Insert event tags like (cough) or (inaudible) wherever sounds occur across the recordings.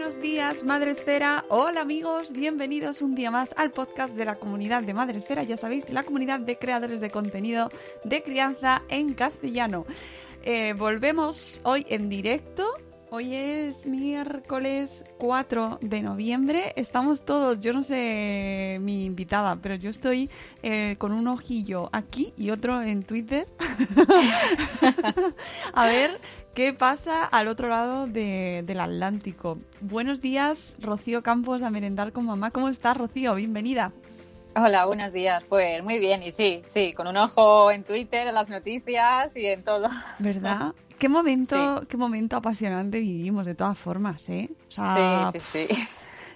Buenos días, Madre Esfera. Hola amigos, bienvenidos un día más al podcast de la comunidad de Madre Esfera. Ya sabéis, la comunidad de creadores de contenido de crianza en castellano. Eh, volvemos hoy en directo. Hoy es miércoles 4 de noviembre. Estamos todos, yo no sé mi invitada, pero yo estoy eh, con un ojillo aquí y otro en Twitter. (laughs) A ver ¿Qué pasa al otro lado de- del Atlántico? Buenos días, Rocío Campos, a merendar con mamá. ¿Cómo estás, Rocío? Bienvenida. Hola, buenos días. Pues muy bien, y sí, sí, con un ojo en Twitter, en las noticias y en todo. ¿Verdad? ¿Qué momento, qué momento apasionante vivimos, de todas formas, ¿eh? O sea, Sí, sí, sí.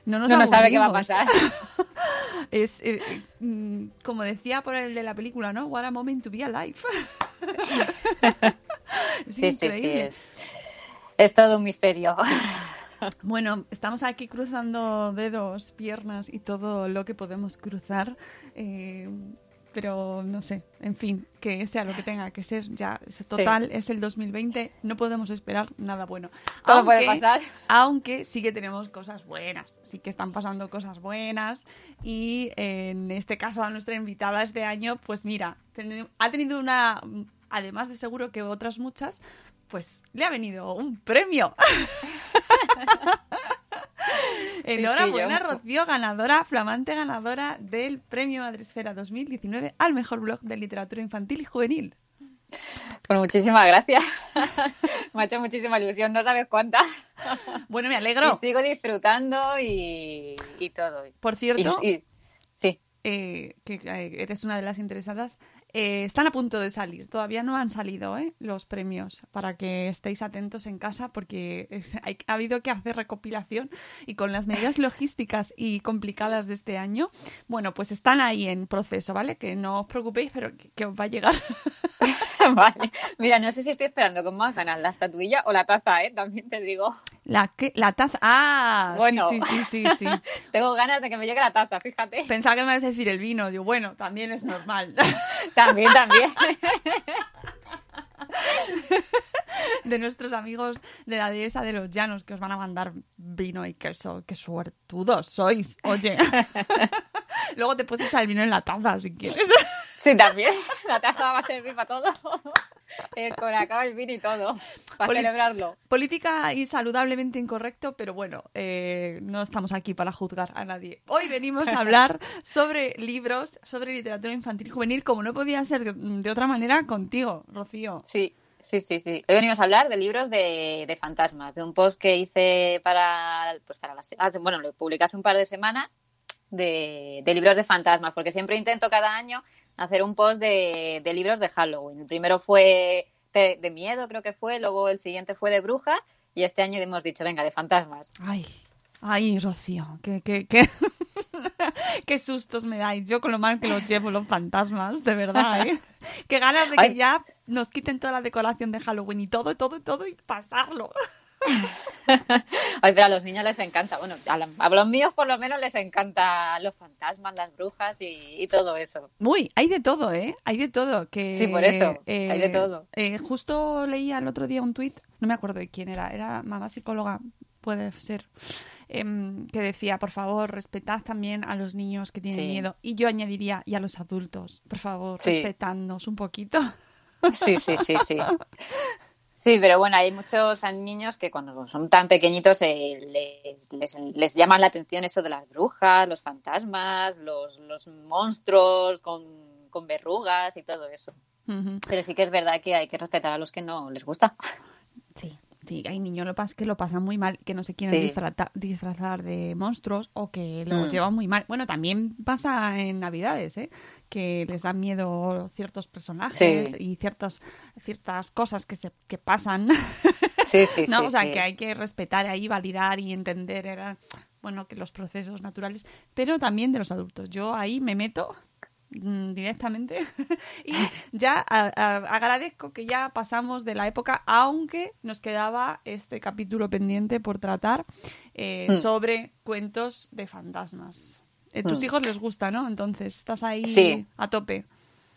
No nos No nos sabe qué va a pasar. (laughs) es, eh, eh, mm, como decía por el de la película, ¿no? What a moment to be alive. (laughs) Es Sí, sí, sí, es, es todo un misterio. (laughs) Bueno, estamos aquí cruzando dedos, piernas y todo lo que podemos cruzar. eh, pero no sé, en fin, que sea lo que tenga que ser, ya es total, es el 2020, no podemos esperar nada bueno. Todo puede pasar. Aunque sí que tenemos cosas buenas, sí que están pasando cosas buenas y eh, en este caso a nuestra invitada este año, pues mira, ha tenido una, además de seguro que otras muchas, pues le ha venido un premio. (laughs) Enhorabuena, yo- Rocío, ganadora, flamante ganadora del Premio Madresfera 2019 al mejor blog de literatura infantil y juvenil. Pues muchísimas gracias. (laughs) Me ha hecho muchísima ilusión, no sabes cuánta. Bueno, me alegro. Y sigo disfrutando y, y todo. Por cierto, Y- sí. eh, que eres una de las interesadas, eh, están a punto de salir. Todavía no han salido ¿eh? los premios para que estéis atentos en casa porque es- (laughs) hay- ha habido que hacer recopilación y con las medidas logísticas y complicadas de este año, bueno, pues están ahí en proceso, ¿vale? Que no os preocupéis, pero que, que os va a llegar. (laughs) Vale. Mira, no sé si estoy esperando con más ganas la estatuilla o la taza, ¿eh? También te digo. La, que, la taza. Ah, Bueno. sí, sí, sí, sí, sí. (laughs) Tengo ganas de que me llegue la taza, fíjate. Pensaba que me ibas a decir el vino. Digo, bueno, también es normal. También, también. (laughs) de nuestros amigos de la dehesa de los llanos que os van a mandar vino y queso. Qué suertudos sois. Oye. (laughs) Luego te puedes echar el vino en la taza si quieres. Sí, también. (laughs) La taza va a servir para todo. (laughs) El colacao, el vino y todo. Para Poli- celebrarlo. Política y saludablemente incorrecto, pero bueno, eh, no estamos aquí para juzgar a nadie. Hoy venimos a hablar (laughs) sobre libros, sobre literatura infantil y juvenil, como no podía ser de, de otra manera contigo, Rocío. Sí, sí, sí, sí. Hoy venimos a hablar de libros de, de fantasmas, de un post que hice para, pues para la, se- hace- bueno, lo publiqué hace un par de semanas de, de libros de fantasmas, porque siempre intento cada año hacer un post de, de libros de Halloween. El primero fue de, de miedo, creo que fue, luego el siguiente fue de brujas y este año hemos dicho, venga, de fantasmas. Ay, Ay, Rocío, qué, qué, qué, (laughs) qué sustos me dais. Yo con lo mal que los llevo los fantasmas, de verdad, ¿eh? (laughs) Qué ganas de que Ay. ya nos quiten toda la decoración de Halloween y todo, todo, todo y pasarlo. (laughs) (laughs) Ay, pero a los niños les encanta. Bueno, a, la- a los míos por lo menos les encanta los fantasmas, las brujas y, y todo eso. Uy, hay de todo, ¿eh? Hay de todo. Que, Sí, por eso, hay de todo. eh, justo leía el otro día un tuit, no me acuerdo de quién era, era mamá psicóloga, puede ser, em, que decía, por favor, respetad también a los niños que tienen Sí. miedo. Y yo añadiría, y a los adultos, por favor, Sí. respetadnos un poquito. Sí, sí, sí, sí. (laughs) Sí, pero bueno, hay muchos niños que cuando son tan pequeñitos eh, les, les, les llaman la atención eso de las brujas, los fantasmas, los, los monstruos con, con verrugas y todo eso. Pero sí que es verdad que hay que respetar a los que no les gusta. Sí, sí, hay niños que lo pasan muy mal, que no se quieren Sí. disfrazar de monstruos o que lo Mm. llevan muy mal. Bueno, también pasa en Navidades, ¿eh? que les dan miedo ciertos personajes Sí. y ciertas, ciertas cosas que, se, que pasan. (laughs) Sí, sí, (laughs) ¿no? sí. o sea, sí. que hay que respetar ahí, validar y entender era, bueno, que los procesos naturales, pero también de los adultos. Yo ahí me meto directamente (laughs) y ya a- a- agradezco que ya pasamos de la época, aunque nos quedaba este capítulo pendiente por tratar eh, Mm. sobre cuentos de fantasmas. Eh, tus Mm. hijos les gusta, ¿no? Entonces, estás ahí Sí. a tope.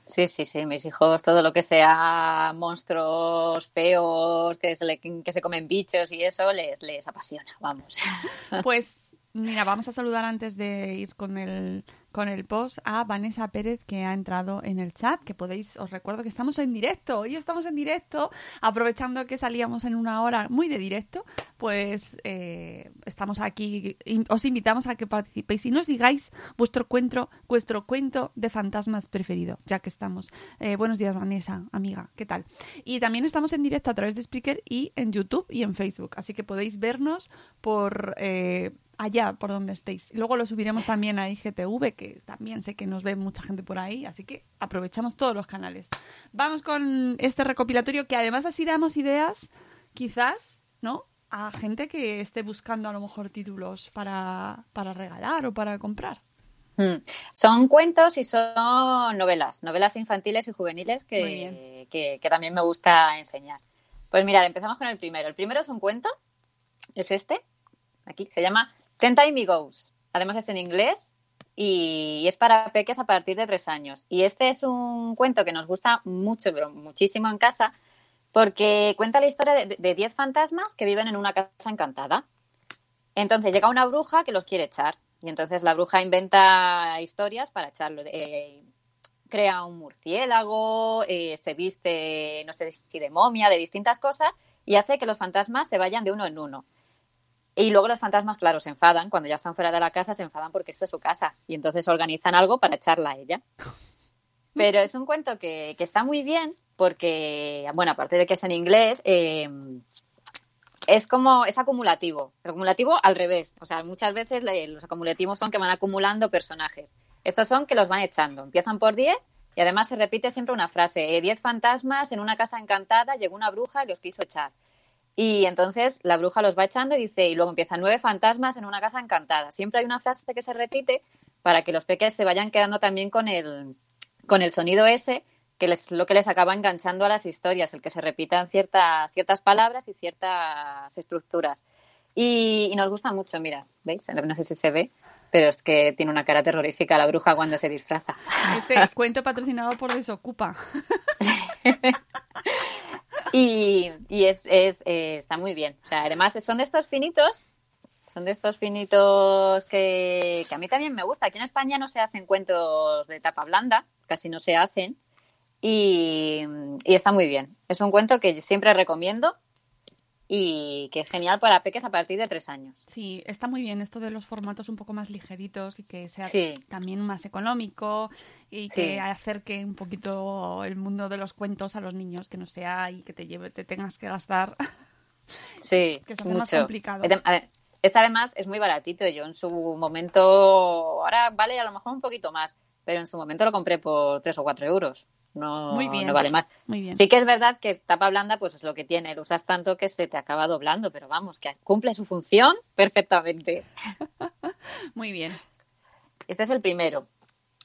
Sí, sí, sí. Mis hijos, todo lo que sea monstruos feos, que se, le- que se comen bichos y eso, les, les apasiona, vamos. (laughs) Pues mira, vamos a saludar antes de ir con el, con el post a Vanessa Pérez que ha entrado en el chat, que podéis, os recuerdo que estamos en directo, hoy estamos en directo, aprovechando que salíamos en una hora muy de directo, pues eh, estamos aquí, os invitamos a que participéis y nos digáis vuestro cuento, vuestro cuento de fantasmas preferido, ya que estamos. Eh, buenos días Vanessa, amiga, ¿qué tal? Y también estamos en directo a través de Spreaker y en YouTube y en Facebook, así que podéis vernos por eh, allá, por donde estéis. Luego lo subiremos también a IGTV, que también sé que nos ve mucha gente por ahí, así que aprovechamos todos los canales. Vamos con este recopilatorio que además así damos ideas, quizás, ¿no? A gente que esté buscando a lo mejor títulos para, para regalar o para comprar. Mm. Son cuentos y son novelas, novelas infantiles y juveniles que, que, que también me gusta enseñar. Pues mirad, empezamos con el primero. El primero es un cuento, es este, aquí, se llama Ten Time Goes. Además es en inglés y es para peques a partir de tres años. Y este es un cuento que nos gusta mucho, pero muchísimo en casa, porque cuenta la historia de de diez fantasmas que viven en una casa encantada. Entonces llega una bruja que los quiere echar. Y entonces la bruja inventa historias para echarlo. Eh, crea un murciélago, eh, se viste, no sé si de momia, de distintas cosas, y hace que los fantasmas se vayan de uno en uno. Y luego los fantasmas, claro, se enfadan. Cuando ya están fuera de la casa, se enfadan porque esto es su casa. Y entonces organizan algo para echarla a ella. (laughs) Pero es un cuento que, que está muy bien porque, bueno, aparte de que es en inglés, eh, es como, es acumulativo. El acumulativo al revés. O sea, muchas veces los acumulativos son que van acumulando personajes. Estos son que los van echando. Empiezan por 10 y además se repite siempre una frase. eh, 10 fantasmas en una casa encantada, llegó una bruja y los quiso echar. Y entonces la bruja los va echando y dice, y luego empiezan nueve fantasmas en una casa encantada. Siempre hay una frase que se repite para que los peques se vayan quedando también con el, con el sonido ese, que es lo que les acaba enganchando a las historias, el que se repitan ciertas, ciertas palabras y ciertas estructuras. Y, y nos gusta mucho, mira, ¿veis? No sé si se ve, pero es que tiene una cara terrorífica la bruja cuando se disfraza. Este (laughs) cuento patrocinado por Desocupa. (laughs) Y, y es, es, eh, está muy bien. O sea, además son de estos finitos, son de estos finitos que, que a mí también me gusta. Aquí en España no se hacen cuentos de tapa blanda, casi no se hacen. Y, y está muy bien. Es un cuento que siempre recomiendo y que es genial para peques a partir de tres años. Sí, está muy bien esto de los formatos un poco más ligeritos y que sea Sí. también más económico y Sí. que acerque un poquito el mundo de los cuentos a los niños, que no sea y que te lleve, te tengas que gastar. (laughs) Sí, Que se mucho. más complicado. Este además es muy baratito. Yo en su momento, ahora vale a lo mejor un poquito más, pero en su momento lo compré por tres o cuatro euros. No, Muy bien. no vale más. Muy bien. Sí que es verdad que tapa blanda pues es lo que tiene, lo usas tanto que se te acaba doblando, pero vamos, que cumple su función perfectamente. (laughs) Muy bien. Este es el primero.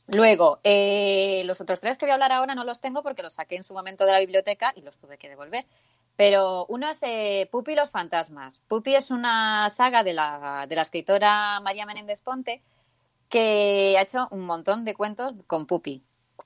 Luego, eh, los otros tres que voy a hablar ahora no los tengo porque los saqué en su momento de la biblioteca y los tuve que devolver. Pero uno es eh, Pupi y los fantasmas. Pupi es una saga de la, de la escritora María Menéndez Ponte que ha hecho un montón de cuentos con Pupi.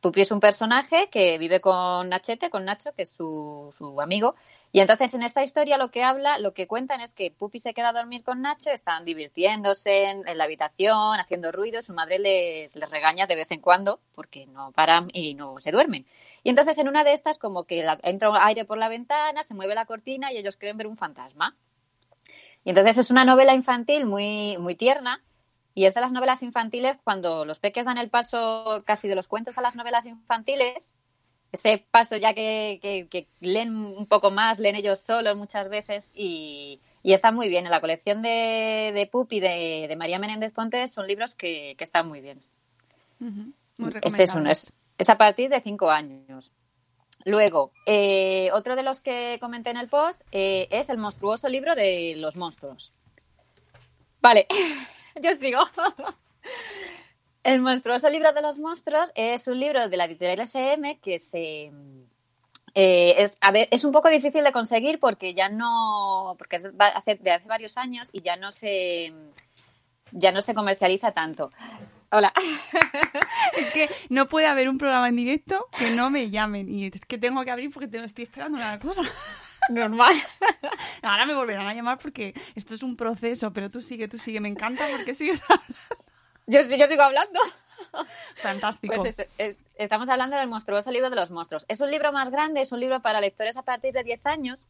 Pupi es un personaje que vive con Nachete, con Nacho, que es su, su amigo. Y entonces en esta historia lo que habla, lo que cuentan es que Pupi se queda a dormir con Nacho, están divirtiéndose en, la habitación, haciendo ruido, su madre les, les regaña de vez en cuando porque no paran y no se duermen. Y entonces en una de estas como que entra aire por la ventana, se mueve la cortina y ellos creen ver un fantasma. Y entonces es una novela infantil muy, muy tierna y es de las novelas infantiles cuando los peques dan el paso casi de los cuentos a las novelas infantiles, ese paso ya que, que- que leen un poco más, leen ellos solos muchas veces y, y está muy bien. En la colección de, de Pupi de, de María Menéndez Ponte son libros que, que están muy bien. Ujú. Muy Ese es uno, recomendable. es, es a partir de cinco años. Luego, eh, otro de los que comenté en el post eh, es el monstruoso libro de los monstruos. Vale, (laughs) (laughs) yo sigo. El monstruoso libro de los monstruos es un libro de la editorial SM que se eh, es, a ver, es un poco difícil de conseguir porque ya no porque es hace- de hace varios años y ya no se ya no se comercializa tanto. Hola. (laughs) Es que no puede haber un programa en directo que no me llamen. Y es que tengo que abrir porque tengo- estoy esperando una cosa. Normal. (laughs) Ahora me volverán a llamar porque esto es un proceso, pero tú sigue, tú sigue. Me encanta porque sigues hablando. Yo, sí- yo sigo hablando. Fantástico. Pues eso, eh, estamos hablando del monstruoso libro de los monstruos. Es un libro más grande, es un libro para lectores a partir de 10 años.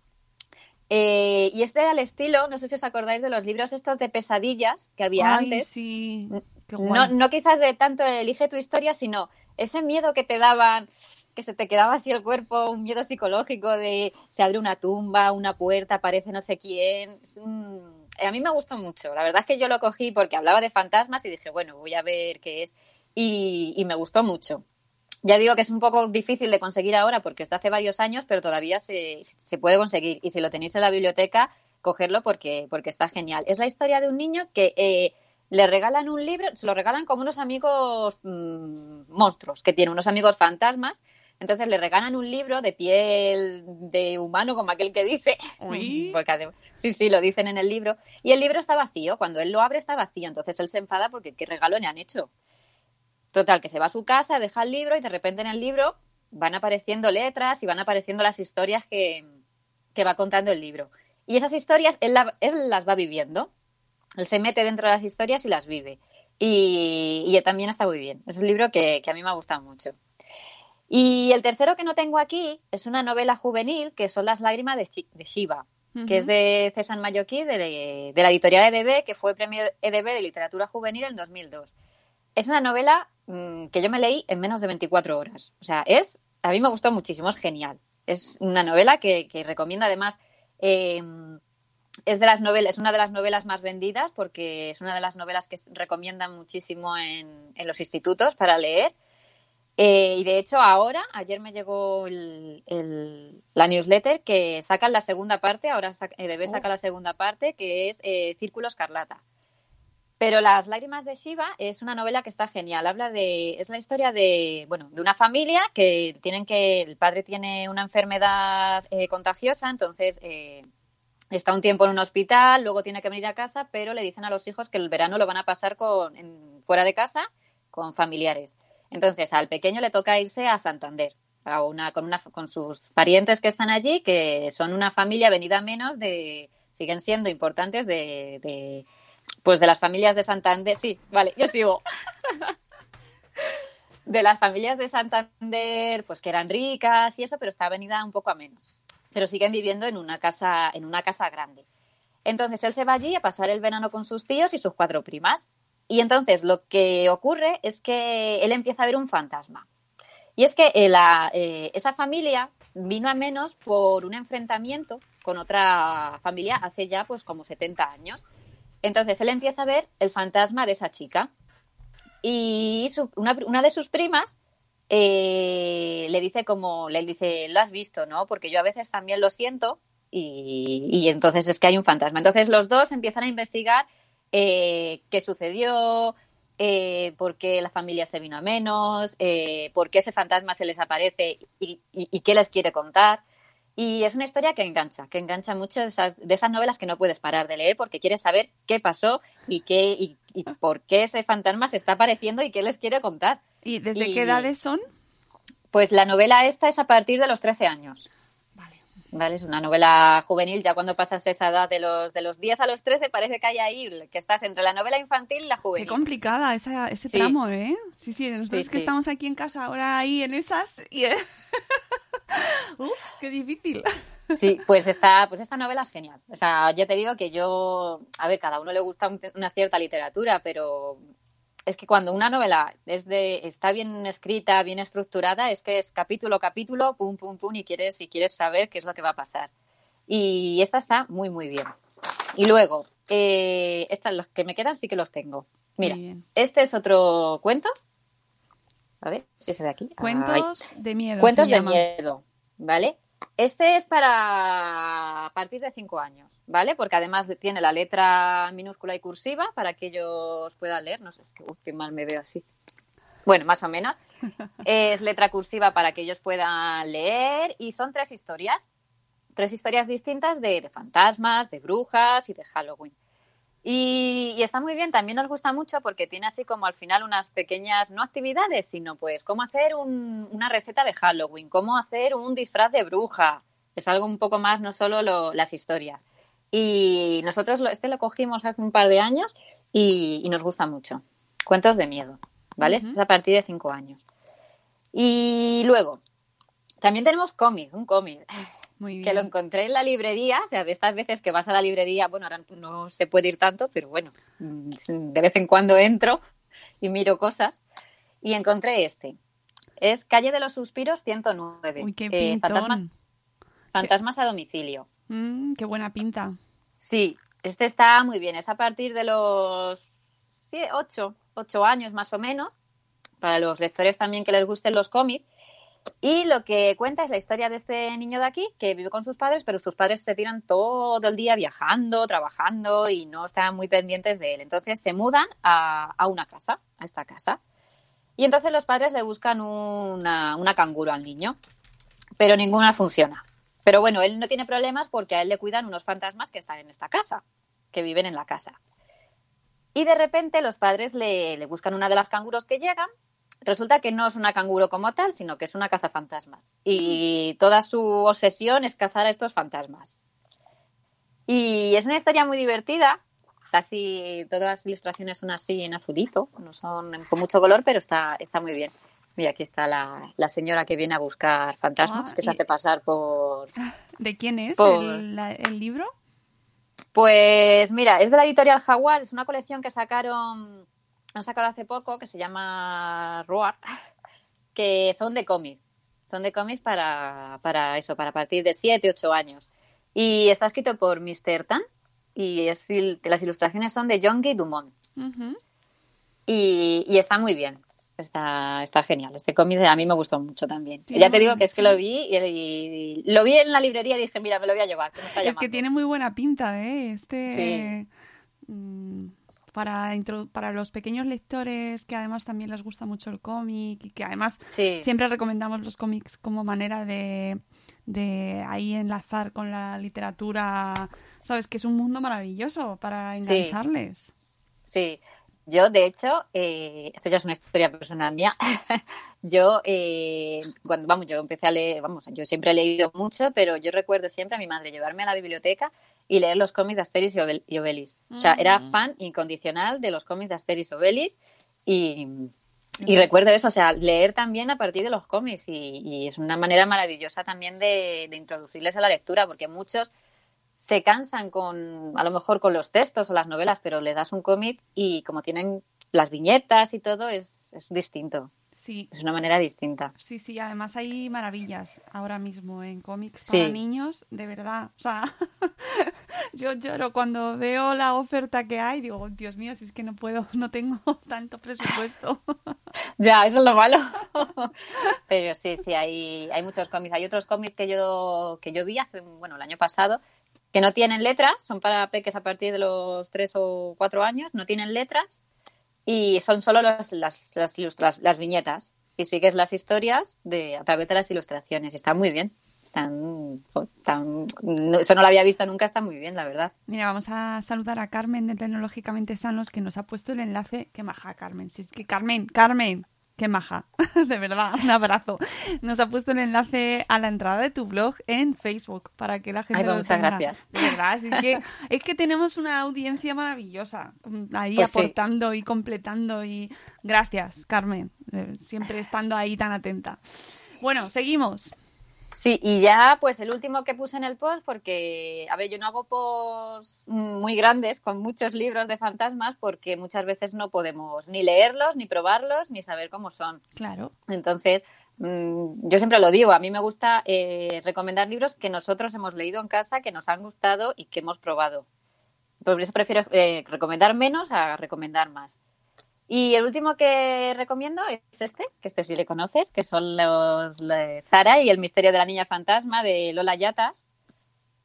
eh, y este al estilo, no sé si os acordáis de los libros estos de pesadillas que había Ay, antes. sí. Qué No, no quizás de tanto elige tu historia, sino ese miedo que te daban, que se te quedaba así el cuerpo, un miedo psicológico de se abre una tumba, una puerta, aparece no sé quién. Un- A mí me gustó mucho. La verdad es que yo lo cogí porque hablaba de fantasmas y dije, bueno, voy a ver qué es. Y, y me gustó mucho. Ya digo que es un poco difícil de conseguir ahora porque está hace varios años, pero todavía se, se puede conseguir. Y si lo tenéis en la biblioteca, cogerlo porque, porque está genial. Es la historia de un niño que eh, le regalan un libro, se lo regalan como unos amigos mm, monstruos, que tiene unos amigos fantasmas. Entonces le regalan un libro de piel de humano, como aquel que dice. Uy. (laughs) Porque adem- sí, sí, lo dicen en el libro. Y el libro está vacío. Cuando él lo abre, está vacío. Entonces él se enfada porque qué regalo le han hecho. Total, que se va a su casa, deja el libro y de repente en el libro van apareciendo letras y van apareciendo las historias que, que va contando el libro. Y esas historias él, la- él las va viviendo. Él se mete dentro de las historias y las vive. Y, y también está muy bien. Es un libro que, que a mí me ha gustado mucho. Y el tercero que no tengo aquí es una novela juvenil que son Las lágrimas de, de Shiva, que es de César Mayoquí, de, de la editorial EDB, que fue premio EDB de literatura juvenil en 2002. Es una novela mm, que yo me leí en menos de 24 horas. O sea, es, a mí me gustó muchísimo, es genial. Es una novela que, que recomiendo además. eh, es de las novelas, es una de las novelas más vendidas porque es una de las novelas que recomiendan muchísimo en, en los institutos para leer. Eh, y de hecho ahora, ayer me llegó el- el- la newsletter que sacan la segunda parte, ahora sac- eh, debe sacar la segunda parte, que es eh, Círculo Escarlata. Pero Las lágrimas de Shiva es una novela que está genial. Habla de. Es la historia de, bueno, de una familia que tienen que. El padre tiene una enfermedad eh, contagiosa, entonces eh, está un tiempo en un hospital, luego tiene que venir a casa, pero le dicen a los hijos que el verano lo van a pasar con, en- fuera de casa con familiares. Entonces al pequeño le toca irse a Santander. A una, con, una, con sus parientes que están allí, que son una familia venida menos de, siguen siendo importantes de, de, pues de las familias de Santander, sí, vale, yo sigo. (laughs) de las familias de Santander, pues que eran ricas y eso, pero está venida un poco a menos. Pero siguen viviendo en una casa, en una casa grande. Entonces él se va allí a pasar el verano con sus tíos y sus cuatro primas. Y entonces lo que ocurre es que él empieza a ver un fantasma. Y es que eh, eh, esa familia vino a menos por un enfrentamiento con otra familia hace ya pues como 70 años. Entonces él empieza a ver el fantasma de esa chica. Y una, de sus primas eh, le dice como, le dice, lo has visto, ¿no? Porque yo a veces también lo siento y entonces es que hay un fantasma. Entonces los dos empiezan a investigar eh, qué sucedió, eh, por qué la familia se vino a menos, eh, por qué ese fantasma se les aparece y, y- y qué les quiere contar. Y es una historia que engancha, que engancha mucho de esas, de esas novelas que no puedes parar de leer porque quieres saber qué pasó y, qué, y, y por qué ese fantasma se está apareciendo y qué les quiere contar. ¿Y desde qué edades son? Pues la novela esta es a partir de los 13 años. Vale. Es una novela juvenil, ya cuando pasas esa edad de los, de los 10 a los 13 parece que hay ahí, que estás entre la novela infantil y la Qué juvenil. complicada esa, ese Sí. tramo, ¿eh? Sí, sí, nosotros Sí, que sí. estamos aquí en casa ahora ahí en esas y... (laughs) Uf, qué difícil. Sí, pues esta, pues esta novela es genial. O sea, ya te digo que yo, a ver, cada uno le gusta un- una cierta literatura, pero es que cuando una novela es de, está bien escrita, bien estructurada, es que es capítulo capítulo, pum, pum, pum, y quieres, y quieres saber qué es lo que va a pasar. Y esta está muy, muy bien. Y luego, eh, estas, los que me quedan sí que los tengo. Mira, este es otro cuento. A ver si se ve aquí. Cuentos de miedo. Cuentos de llama. miedo, ¿vale? Este es para a partir de cinco años, ¿vale? Porque además tiene la letra minúscula y cursiva para que ellos puedan leer. No sé, es que qué mal me veo así. Bueno, más o menos. (laughs) Es letra cursiva para que ellos puedan leer y son tres historias. Tres historias distintas de, de fantasmas, de brujas y de Halloween. Y, y está muy bien, también nos gusta mucho porque tiene así como al final unas pequeñas, no actividades, sino pues cómo hacer un- una receta de Halloween, cómo hacer un disfraz de bruja. Es algo un poco más, no solo lo- las historias. Y nosotros lo- este lo cogimos hace un par de años y, y nos gusta mucho. Cuentos de miedo, ¿vale? Este es a partir de cinco años. Y luego, también tenemos cómic, un cómic Muy bien. que lo encontré en la librería, o sea, de estas veces que vas a la librería, bueno, ahora no se puede ir tanto, pero bueno, mm, de vez en cuando entro y miro cosas y encontré este. Es Calle de los Suspiros 109. Uy, qué eh, fantasma- fantasmas a domicilio. Mm, qué buena pinta. Sí, este está muy bien. Es a partir de los 8, ocho años más o menos, para los lectores también que les gusten los cómics. Y lo que cuenta es la historia de este niño de aquí que vive con sus padres, pero sus padres se tiran todo el día viajando, trabajando y no están muy pendientes de él. Entonces se mudan a, a una casa, a esta casa. Y entonces los padres le buscan una, una canguro al niño, pero ninguna funciona. Pero bueno, él no tiene problemas porque a él le cuidan unos fantasmas que están en esta casa, que viven en la casa. Y de repente los padres le, le buscan una de las canguros que llegan. Resulta que no es una canguro como tal, sino que es una cazafantasmas. Y toda su obsesión es cazar a estos fantasmas. Y es una historia muy divertida. Está así, todas las ilustraciones son así en azulito, no son con mucho color, pero está, está muy bien. Mira, aquí está la, la señora que viene a buscar fantasmas, Ah, que se hace pasar por, (laughs) ¿De quién es Por- el, la- el libro? Pues mira, es de la editorial Jaguar, es una colección que sacaron, han sacado hace poco, que se llama Roar, (laughs) que son de cómic. Son de cómics para, para eso, para partir de 7, 8 años. Y está escrito por Mr. Tan y es, las ilustraciones son de John Guy Dumont. Y, y está muy bien. Está, está genial. Este cómic a mí me gustó mucho también. Tiene ya te digo que es que lo vi y, y- lo vi en la librería y dije, mira, me lo voy a llevar. que me está Es que tiene muy buena pinta, ¿eh? Este... Sí. mm, para, intro- para los pequeños lectores que además también les gusta mucho el cómic y que además Sí. siempre recomendamos los cómics como manera de, de ahí enlazar con la literatura, sabes que es un mundo maravilloso para Sí. engancharles. Sí, yo de hecho, eh, esto ya es una historia personal mía. (laughs) yo, eh, cuando, vamos, yo empecé a leer, vamos, yo siempre he leído mucho, pero yo recuerdo siempre a mi madre llevarme a la biblioteca y leer los cómics de Asterix y Obel- y Obelix. O sea, era fan incondicional de los cómics de Asterix y Obelix y, y recuerdo eso, o sea, leer también a partir de los cómics y, y es una manera maravillosa también de, de introducirles a la lectura, porque muchos se cansan con, a lo mejor con los textos o las novelas, pero le das un cómic y como tienen las viñetas y todo, es, es distinto. Sí, Es una manera distinta. sí, sí, además hay maravillas ahora mismo en cómics Sí. para niños, de verdad. O sea, (laughs) Yo lloro cuando veo la oferta que hay, digo, Dios mío, si es que no puedo, (laughs) no tengo (laughs) tanto presupuesto. Ya, eso es lo malo. Pero sí, sí, hay, hay muchos cómics. Hay otros cómics que yo, que yo vi hace, bueno, el año pasado, que no tienen letras, son para peques a partir de los tres o cuatro años, no tienen letras y son solo las, las, ilustras- las viñetas. Y sigues las historias de, a través de las ilustraciones. Y están muy bien. Están- no- eso no lo había visto nunca, está muy bien, la verdad. Mira, vamos a saludar a Carmen de Tecnológicamente Sanos que nos ha puesto el enlace. Qué maja, Carmen. Si es que Carmen, Carmen, qué maja. (laughs) De verdad, un abrazo. Nos ha puesto el enlace a la entrada de tu blog en Facebook para que la gente Ay, lo pues muchas tenga. gracias. De verdad, es que, es que tenemos una audiencia maravillosa ahí Pues sí. aportando y completando y gracias, Carmen, eh, siempre estando ahí tan atenta. Bueno, seguimos. Sí, y ya pues el último que puse en el post, porque, a ver, yo no hago posts muy grandes con muchos libros de fantasmas porque muchas veces no podemos ni leerlos, ni probarlos, ni saber cómo son. Claro. Entonces, mm, yo siempre lo digo, a mí me gusta eh, recomendar libros que nosotros hemos leído en casa, que nos han gustado y que hemos probado. Por eso prefiero eh, recomendar menos a recomendar más. Y el último que recomiendo es este, que este sí le conoces, que son los, los Sara y el misterio de la niña fantasma de Lola Yatas.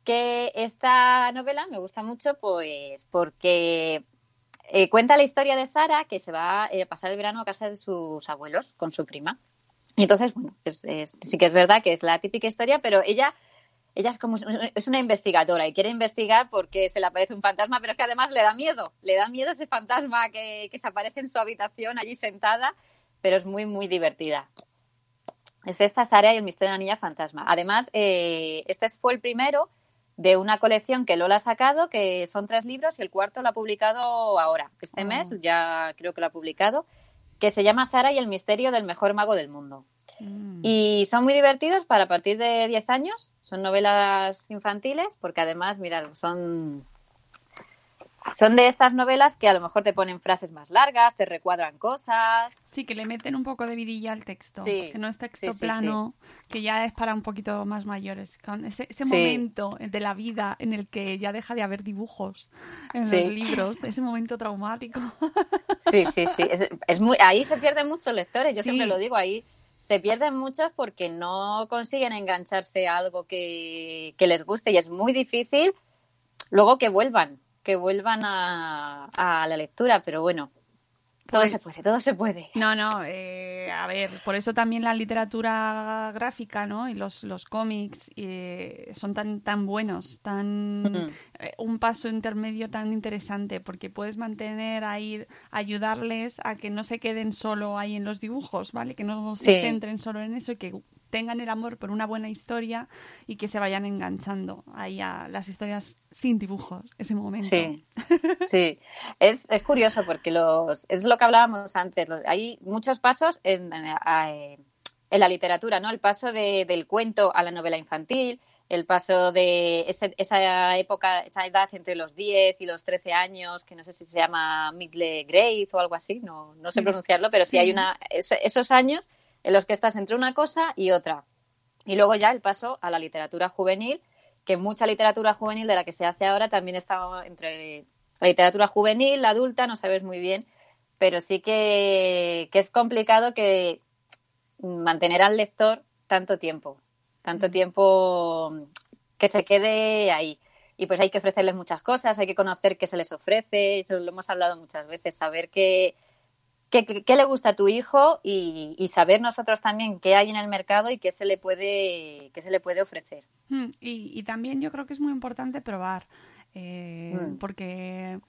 Que esta novela me gusta mucho, pues, porque eh, cuenta la historia de Sara que se va eh, a pasar el verano a casa de sus abuelos con su prima. Y entonces, bueno, sí que es verdad que es la típica historia, pero ella, ella es como es una investigadora y quiere investigar porque se le aparece un fantasma, pero es que además le da miedo, le da miedo ese fantasma que, que se aparece en su habitación allí sentada, pero es muy, muy divertida. Es esta Sara y el misterio de la niña fantasma. Además, eh, este fue el primero de una colección que Lola ha sacado, que son tres libros y el cuarto lo ha publicado ahora. Este Ah. mes ya creo que lo ha publicado, que se llama Sara y el misterio del mejor mago del mundo. Mm. Y son muy divertidos para a partir de 10 años. Son novelas infantiles porque además, mirad, son, son de estas novelas que a lo mejor te ponen frases más largas, te recuadran cosas. Sí, que le meten un poco de vidilla al texto. Sí, que no es texto sí, sí, plano, que ya es para un poquito más mayores. Ese, momento de la vida en el que ya deja de haber dibujos en los libros, ese momento traumático. Sí, sí, sí. Es, es muy, ahí se pierden muchos lectores, yo siempre lo digo, ahí se pierden muchos porque no consiguen engancharse a algo que, que les guste y es muy difícil luego que vuelvan, que vuelvan a, a la lectura, pero bueno, todo Pues- se puede, todo se puede. No, no, eh, a ver, por eso también la literatura gráfica, ¿no? Y los, los cómics eh, son tan, tan buenos, tan Mm. eh, un paso intermedio tan interesante, porque puedes mantener ahí, ayudarles a que no se queden solo ahí en los dibujos, ¿vale? Que no se centren solo en eso y que tengan el amor por una buena historia y que se vayan enganchando ahí a las historias sin dibujos, ese momento. Sí, sí. Es, es curioso porque los, es lo que hablábamos antes. los- hay muchos pasos en, en, la literatura, ¿no? El paso de- del cuento a la novela infantil, el paso de ese- esa época, esa edad entre los 10 y los 13 años, que no sé si se llama middle grade o algo así, no, no sé Mira, pronunciarlo, pero sí, sí. hay una, es- esos años en los que estás entre una cosa y otra. Y luego ya el paso a la literatura juvenil, que mucha literatura juvenil de la que se hace ahora también está entre la literatura juvenil, la adulta, no sabes muy bien, pero sí que, que es complicado que mantener al lector tanto tiempo, tanto tiempo que se quede ahí. Y pues hay que ofrecerles muchas cosas, hay que conocer qué se les ofrece, eso lo hemos hablado muchas veces, saber qué, qué, qué- qué le gusta a tu hijo y, y saber nosotros también qué hay en el mercado y qué se le puede, qué se le puede ofrecer. Mm, Y, y también yo creo que es muy importante probar, eh, Mm. porque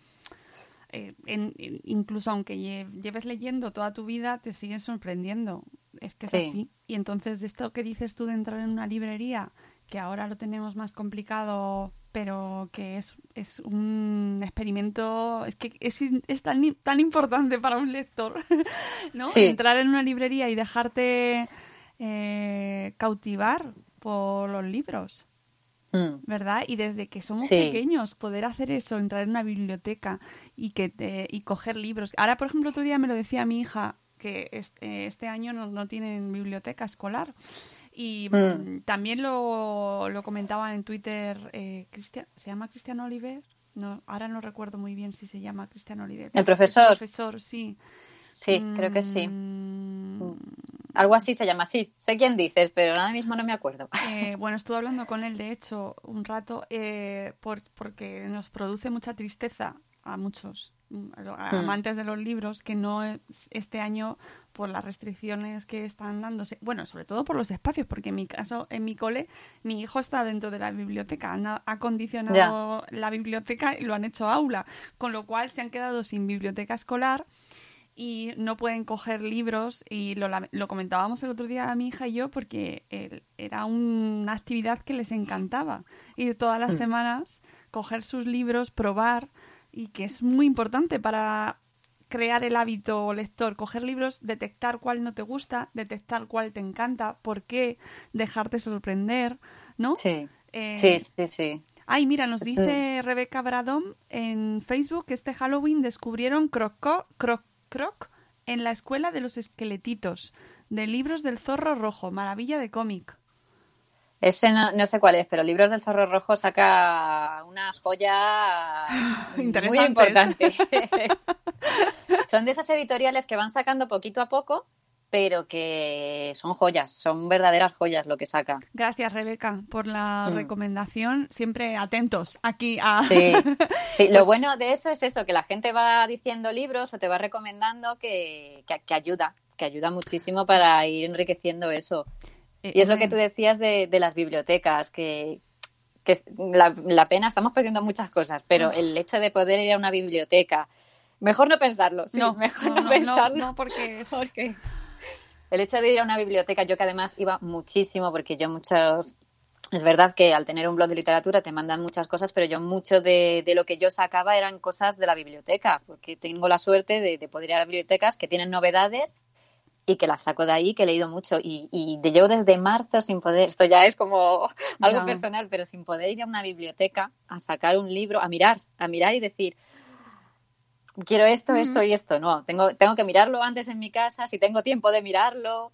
eh, en- incluso aunque lle- lleves leyendo toda tu vida, te sigues sorprendiendo. Es que es Sí. así. Y entonces, de esto que dices tú de entrar en una librería, que ahora lo tenemos más complicado, pero que es, es un experimento, es que es, es tan, tan importante para un lector, (laughs) ¿no? Sí. Entrar en una librería y dejarte eh, cautivar por los libros. Mm. ¿verdad? Y desde que somos Sí. pequeños, poder hacer eso, entrar en una biblioteca y que te- y coger libros. Ahora, por ejemplo, otro día me lo decía mi hija que este, este año no, no tienen biblioteca escolar Y Mm. mm, también lo, lo comentaba en Twitter, eh, Cristian, ¿se llama Cristian Oliver? No, ahora no recuerdo muy bien si se llama Cristian Oliver. El profesor. El profesor, sí. Sí, creo que sí. Mm, Algo así se llama así. Sé quién dices, pero ahora mismo no me acuerdo. eh, bueno, estuve hablando con él, de hecho, un rato, eh, por- porque nos produce mucha tristeza a muchos mm, a lo- a Mm. amantes de los libros que no es- este año por las restricciones que están dándose bueno sobre todo por los espacios porque en mi caso en mi cole mi hijo está dentro de la biblioteca han acondicionado la biblioteca y lo han hecho aula con lo cual se han quedado sin biblioteca escolar y no pueden coger libros y lo, lo comentábamos el otro día a mi hija y yo porque él- era una actividad que les encantaba ir todas las Mm. semanas coger sus libros probar y que es muy importante para crear el hábito lector, coger libros, detectar cuál no te gusta, detectar cuál te encanta, por qué, dejarte sorprender, ¿no? Sí, Eh, sí, sí, sí. Ay, mira, nos dice Rebeca Bradom en Facebook que este Halloween descubrieron Croc Croc Croc en la escuela de los esqueletitos de libros del zorro rojo, maravilla de cómic. Ese no, no sé cuál es, pero Libros del Zorro Rojo saca unas joyas (gasps) muy importantes. (laughs) son de esas editoriales que van sacando poquito a poco, pero que son joyas, son verdaderas joyas lo que saca. Gracias, Rebeca, por la Mm. recomendación. Siempre atentos aquí a... Sí, sí (laughs) lo Pues- bueno de eso es eso, que la gente va diciendo libros o te va recomendando que, que, que ayuda, que ayuda muchísimo para ir enriqueciendo eso. Eh, Y es lo que tú decías de, de las bibliotecas, que, la, la pena, estamos perdiendo muchas cosas, pero el hecho de poder ir a una biblioteca, mejor no pensarlo, sí, no, mejor no, no, no, pensarlo. no, porque... porque el hecho de ir a una biblioteca, yo que además iba muchísimo, porque yo muchos, es verdad que al tener un blog de literatura te mandan muchas cosas, pero yo mucho de, de lo que yo sacaba eran cosas de la biblioteca, porque tengo la suerte de, de poder ir a las bibliotecas que tienen novedades y que las saco de ahí, que he leído mucho. Y, y de, llevo desde marzo sin poder, esto ya es como (laughs) algo personal, pero sin poder ir a una biblioteca a sacar un libro, a mirar, a mirar y decir, quiero esto, esto y esto. No, tengo, tengo que mirarlo antes en mi casa, si tengo tiempo de mirarlo.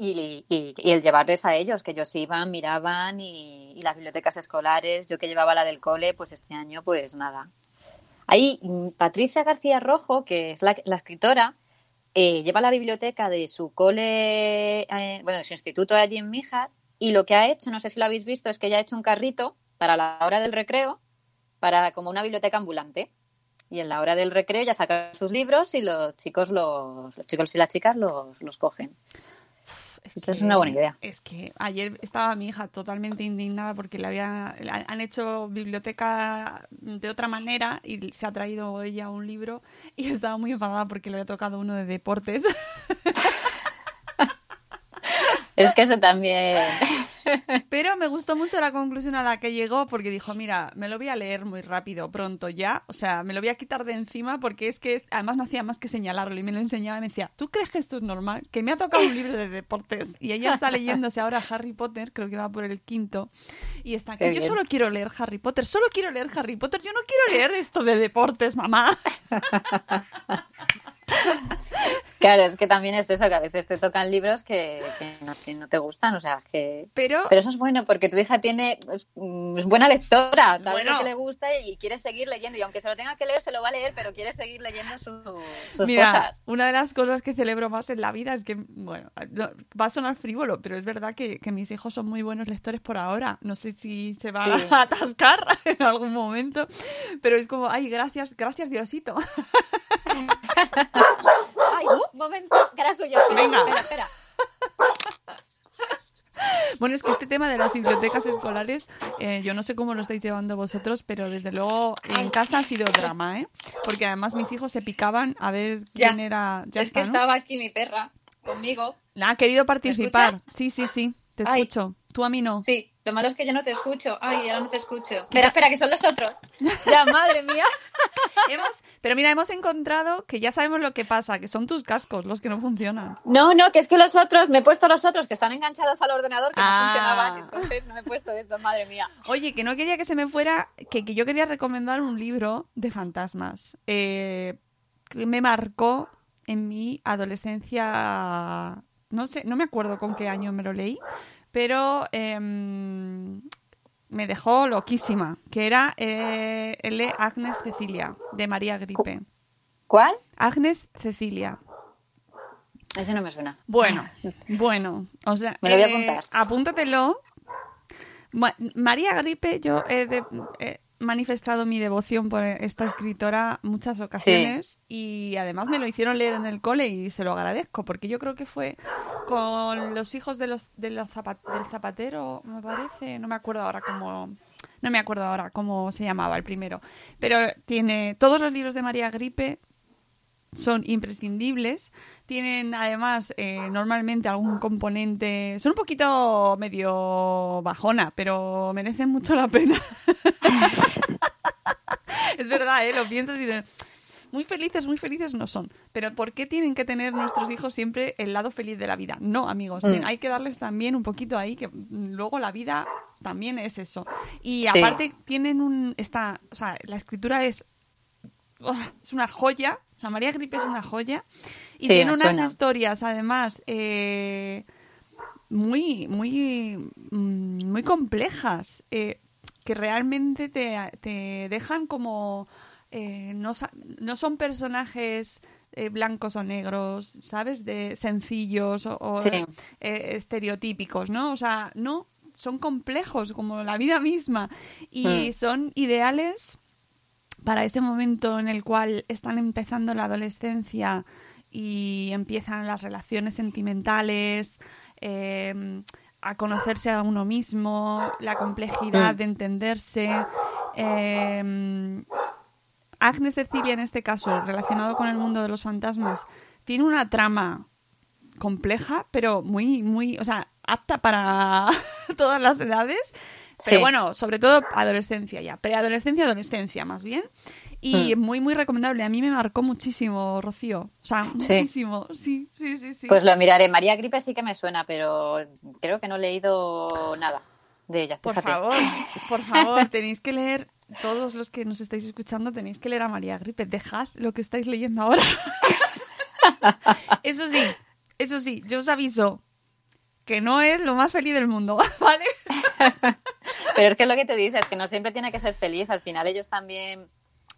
Y, y- y el llevarles a ellos, que ellos iban, miraban y, y las bibliotecas escolares, yo que llevaba la del cole, pues este año, pues nada. Ahí mm, Patricia García Rojo, que es la, la escritora, eh, lleva la biblioteca de su cole, eh, bueno, de su instituto allí en Mijas, y lo que ha hecho, no sé si lo habéis visto, es que ella ha hecho un carrito para la hora del recreo, para como una biblioteca ambulante. Y en la hora del recreo ya saca sus libros y los chicos los, chicos y las chicas los cogen. Es que- una buena idea. Es que ayer estaba mi hija totalmente indignada porque le había, le han hecho biblioteca de otra manera y se ha traído ella un libro y (laughs) estaba muy enfadada porque le había tocado uno de deportes. (laughs) Es que eso también. (laughs) Pero me gustó mucho la conclusión a la que llegó porque dijo, mira, me lo voy a leer muy rápido, pronto ya. O sea, me lo voy a quitar de encima porque es que además no hacía más que señalarlo y me lo enseñaba y me decía, ¿tú crees que esto es normal? Que me ha tocado un libro de deportes y ella está leyéndose ahora Harry Potter, creo que va por el quinto, y está, que yo solo quiero leer Harry Potter, solo quiero leer Harry Potter, yo no quiero leer esto de deportes, mamá. (laughs) Claro, es que también es eso, que a veces te tocan libros que, que no, que no te gustan, o sea, que... Pero, Pero eso es bueno porque tu hija tiene es, es buena lectora, sabe Bueno. lo que le gusta y quiere seguir leyendo. Y aunque se lo tenga que leer, se lo va a leer, pero quiere seguir leyendo su- sus Mira, cosas. una de las cosas que celebro más en la vida es que, bueno, no, va a sonar frívolo, pero es verdad que, que mis hijos son muy buenos lectores por ahora. No sé si se va Sí. a (laughs) atascar en algún momento, pero es como, ay, gracias, gracias Diosito. (laughs) Ay, un momento, que era suyo. Espera, Venga. espera, espera. Bueno, es que este tema de las bibliotecas escolares, eh, yo no sé cómo lo estáis llevando vosotros, pero desde luego en casa ha sido drama, ¿eh? Porque además mis hijos se picaban a ver Ya. quién era. Ya es que estaba aquí mi perra conmigo. Ha querido participar. Sí, sí, sí. Te Ay. escucho. Tú a mí no. Sí, lo malo es que yo no te escucho. Ay, ahora no te escucho. Espera, espera, que son los otros. (laughs) Ya, madre mía. (laughs) Hemos- pero mira, hemos encontrado que ya sabemos lo que pasa, que son tus cascos los que no funcionan. No, no, que es que los otros, me he puesto los otros que están enganchados al ordenador que Ah. no funcionaban, entonces no me he puesto esto, madre mía. Oye, que no quería que se me fuera, que, que yo quería recomendar un libro de fantasmas eh, que me marcó en mi adolescencia no sé, no me acuerdo con qué año me lo leí, pero em, me dejó loquísima, que era eh, el de Agnes Cecilia, de María Gripe. ¿Cuál? Agnes Cecilia. Ese no me suena. Bueno, (laughs) bueno, o sea, Me lo voy a eh, apuntar. apúntatelo. Ma- María Gripe, yo he, de- he manifestado mi devoción por esta escritora muchas ocasiones y además me lo hicieron leer en el cole y se lo agradezco porque yo creo que fue con los hijos de los, de los zapa- del zapatero, me parece, no me acuerdo ahora cómo no me acuerdo ahora cómo se llamaba el primero, pero tiene todos los libros de María Gripe son imprescindibles. Tienen además eh, normalmente algún componente. Son un poquito medio bajona, pero merecen mucho la pena. (laughs) es verdad, ¿eh? Lo piensas y dices. Muy felices, muy felices no son. Pero ¿por qué tienen que tener nuestros hijos siempre el lado feliz de la vida? No, amigos. Mm. Hay que darles también un poquito ahí, que mm, luego la vida también es eso. Y Sí. aparte tienen un... Esta, o sea, la escritura es es una joya. O sea, María Gripe es una joya. Y Sí, tiene unas suena. historias, además, eh, muy, muy, mm, muy complejas. eh, que realmente te, te dejan como. eh, no, no son personajes eh, blancos o negros, ¿sabes? De sencillos o, o, Sí. eh, estereotípicos, ¿no? O sea, no, son complejos como la vida misma y Mm. son ideales para ese momento en el cual están empezando la adolescencia y empiezan las relaciones sentimentales, eh, a conocerse a uno mismo, la complejidad Mm. de entenderse. eh, Agnes Cecilia, en este caso, relacionado con el mundo de los fantasmas, tiene una trama compleja, pero muy, muy, o sea, apta para (laughs) todas las edades. Pero Sí. bueno, sobre todo adolescencia ya, preadolescencia, adolescencia más bien. Y Mm. muy, muy recomendable. A mí me marcó muchísimo, Rocío. O sea, muchísimo. Sí, sí, sí, sí. Pues lo miraré. María Gripe sí que me suena, pero creo que no he leído nada de ella. Por fíjate. favor, por favor, tenéis que leer, todos los que nos estáis escuchando, tenéis que leer a María Gripe. Dejad lo que estáis leyendo ahora. (laughs) eso sí, eso sí, yo os aviso que no es lo más feliz del mundo, (laughs) ¿vale? (laughs) Pero es que es lo que te dices, que no siempre tiene que ser feliz. Al final ellos también,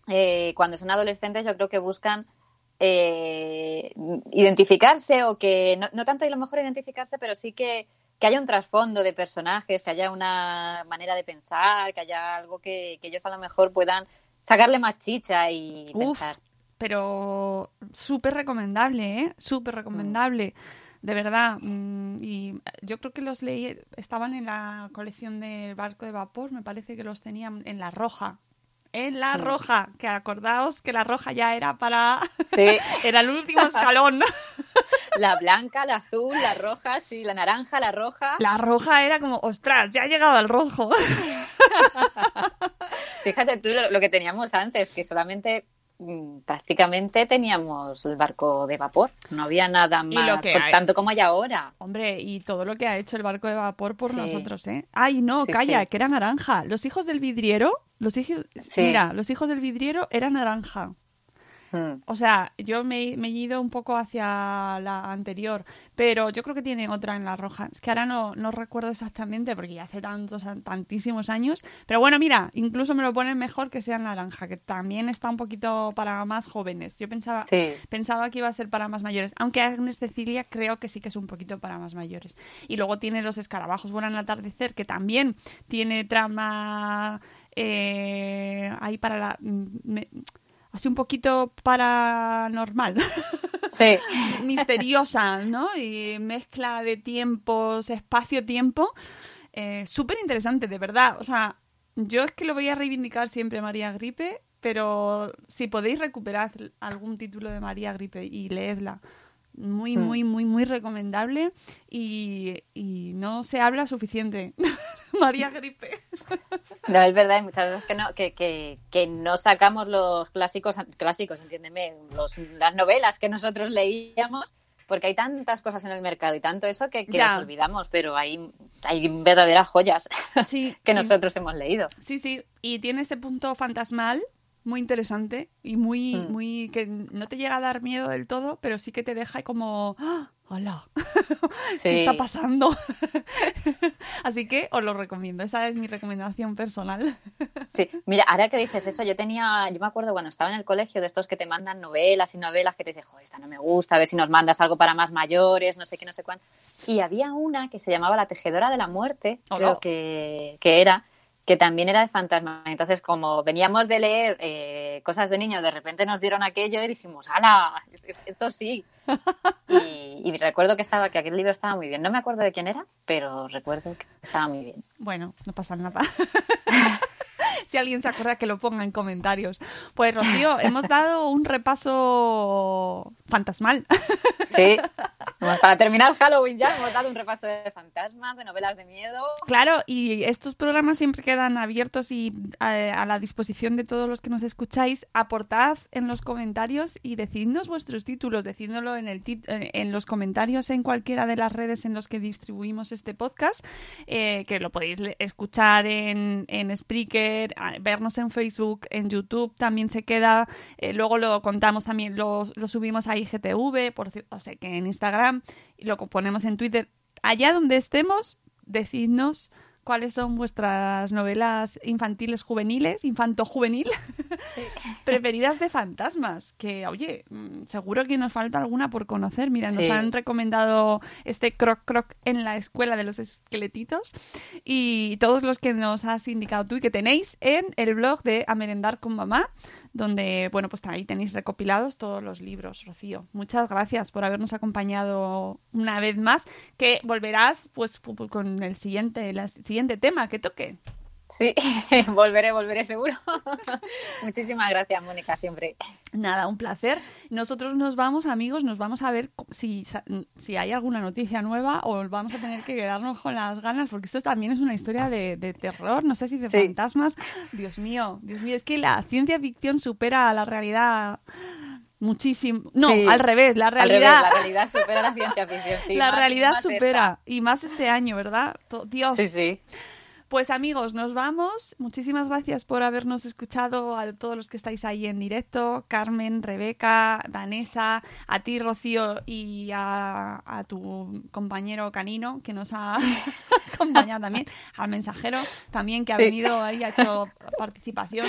eh, cuando son adolescentes, yo creo que buscan eh, identificarse o que, no, no tanto a lo mejor identificarse, pero sí que, que haya un trasfondo de personajes, que haya una manera de pensar, que haya algo que, que ellos a lo mejor puedan sacarle más chicha y Uf, pensar. pero súper recomendable, ¿eh? Súper recomendable. De verdad. mm, Y yo creo que los leí, estaban en la colección del barco de vapor, me parece que los tenían en la roja. En la roja, que acordaos que la roja ya era para... Sí. (laughs) era el último escalón. (laughs) La blanca, la azul, la roja, sí, la naranja, la roja. La roja era como, ostras, ya ha llegado al rojo. (laughs) Fíjate tú lo, lo que teníamos antes, que solamente prácticamente teníamos el barco de vapor. No había nada más, tanto como hay ahora. Hombre, y todo lo que ha hecho el barco de vapor por Sí. nosotros, ¿eh? Ay, no, Sí, calla, sí. que era naranja. Los hijos del vidriero, los hijos, mira, los hijos del vidriero eran naranja. O sea, yo me, me he ido un poco hacia la anterior, pero yo creo que tiene otra en la roja. Es que ahora no, no recuerdo exactamente porque ya hace tantos, tantísimos años. Pero bueno, mira, incluso me lo ponen mejor que sea en naranja, que también está un poquito para más jóvenes. Yo pensaba, Sí. pensaba que iba a ser para más mayores, aunque Agnes Cecilia creo que sí que es un poquito para más mayores. Y luego tiene los escarabajos Vuelan al atardecer, que también tiene trama eh, ahí para la... me- así un poquito paranormal, (laughs) Sí, misteriosa, ¿no? Y mezcla de tiempos, espacio-tiempo. Eh, Súper interesante, de verdad. O sea, yo es que lo voy a reivindicar siempre María Gripe, pero si podéis recuperar algún título de María Gripe y leedla. Muy, Mm. muy, muy, muy recomendable y, y no se habla suficiente. (laughs) María Gripe. no, es verdad, hay muchas veces que no, que, que, que no sacamos los clásicos, clásicos, entiéndeme, los, las novelas que nosotros leíamos, porque hay tantas cosas en el mercado y tanto eso que, que nos olvidamos, pero hay, hay verdaderas joyas Sí, (laughs) que sí. nosotros hemos leído. Sí, sí, y tiene ese punto fantasmal muy interesante y muy, Mm. muy que no te llega a dar miedo del todo, pero sí que te deja como, ¡ah! hola, (laughs) Sí. ¿qué está pasando? (laughs) Así que os lo recomiendo, esa es mi recomendación personal. (laughs) Sí, mira, ahora que dices eso, yo tenía, yo me acuerdo cuando estaba en el colegio de estos que te mandan novelas y novelas que te dicen, joder, esta no me gusta, a ver si nos mandas algo para más mayores, no sé qué, no sé cuánto. Y había una que se llamaba La Tejedora de la Muerte, Hola. creo que, que era, que también era de fantasma. Entonces, como veníamos de leer eh, cosas de niños, de repente nos dieron aquello y dijimos, ¡hala! Esto sí. (laughs) Y, y recuerdo que estaba, que aquel libro estaba muy bien. No me acuerdo de quién era, pero recuerdo que estaba muy bien. Bueno, no pasa nada. (laughs) si alguien se acuerda que lo ponga en comentarios. Pues Rocío, (laughs) hemos dado un repaso fantasmal. (laughs) Sí. Para terminar Halloween ya hemos dado un repaso de fantasmas, de novelas de miedo. Claro, y estos programas siempre quedan abiertos y eh, a, la disposición de todos los que nos escucháis. Aportad en los comentarios y decidnos vuestros títulos, decidnoslo en, el tit- en los comentarios en cualquiera de las redes en los que distribuimos este podcast, eh, que lo podéis escuchar en, en Spreaker, vernos en Facebook, en YouTube también se queda, eh, luego lo contamos también, lo, subimos a IGTV, por, o sea que en Instagram, y lo ponemos en Twitter. Allá donde estemos, decidnos cuáles son vuestras novelas infantiles juveniles, infanto-juvenil, (laughs) preferidas de fantasmas. Que, oye, mm, seguro que nos falta alguna por conocer. Mira, nos Sí. han recomendado este Croc Croc en la escuela de los esqueletitos y todos los que nos has indicado tú y que tenéis en el blog de A Merendar con Mamá, donde, bueno, pues ahí tenéis recopilados todos los libros, Rocío. Muchas gracias por habernos acompañado una vez más, que volverás pues pu- pu- con el siguiente, el siguiente tema que toque. Sí, (laughs) volveré, volveré seguro. (laughs) Muchísimas gracias, Mónica, siempre. Nada, un placer. Nosotros nos vamos, amigos, nos vamos a ver si, si hay alguna noticia nueva o vamos a tener que quedarnos con las ganas, porque esto también es una historia de, de terror, no sé si de Sí. fantasmas. Dios mío, Dios mío, es que la ciencia ficción supera a la realidad muchísimo. No, Sí. al revés, la Al revés, realidad, la realidad supera la ciencia ficción. sí, (laughs) la más- realidad más supera. Y más este año, ¿verdad? Dios. Sí, sí. Pues amigos, nos vamos. Muchísimas gracias por habernos escuchado a todos los que estáis ahí en directo. Carmen, Rebeca, Vanessa, a ti Rocío y a, a tu compañero Canino que nos ha (laughs) acompañado también, al mensajero también que ha Sí. venido ahí, ha hecho participación.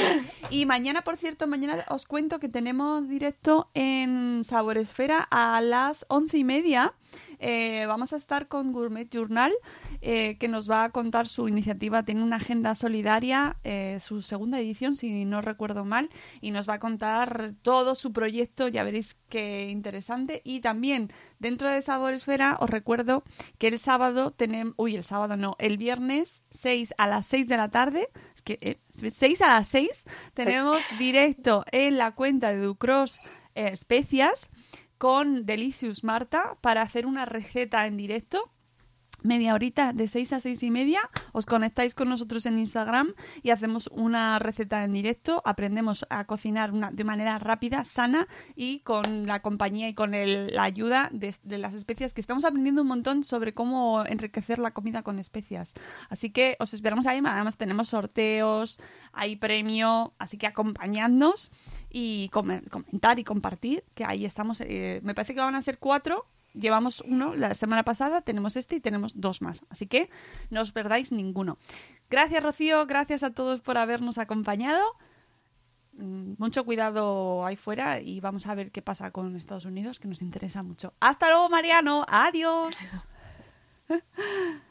Y mañana, por cierto, mañana os cuento que tenemos directo en Saboresfera a las once y media. Eh, vamos a estar con Gourmet Journal, eh, que nos va a contar su iniciativa. Tiene una agenda solidaria, eh, su segunda edición, si no recuerdo mal, y nos va a contar todo su proyecto. Ya veréis qué interesante. Y también dentro de Sabor Esfera, os recuerdo que el sábado tenemos. Uy, el sábado no, el viernes 6 a las 6 de la tarde. Es que eh, 6 a las 6 tenemos directo en la cuenta de Ducros eh, Especias con Delicious Marta para hacer una receta en directo. Media horita de 6 a 6 y media, os conectáis con nosotros en Instagram y hacemos una receta en directo. Aprendemos a cocinar una- de manera rápida, sana y con la compañía y con el- la ayuda de, las especias, que estamos aprendiendo un montón sobre cómo enriquecer la comida con especias. Así que os esperamos ahí. Además, tenemos sorteos, hay premio, así que acompañadnos y come- comentar y compartir, que ahí estamos. eh, me parece que van a ser cuatro. Llevamos uno la semana pasada, tenemos este y tenemos dos más. Así que no os perdáis ninguno. Gracias, Rocío. Gracias a todos por habernos acompañado. Mm, Mucho cuidado ahí fuera y vamos a ver qué pasa con Estados Unidos, que nos interesa mucho. Hasta luego, Mariano. Adiós. (laughs)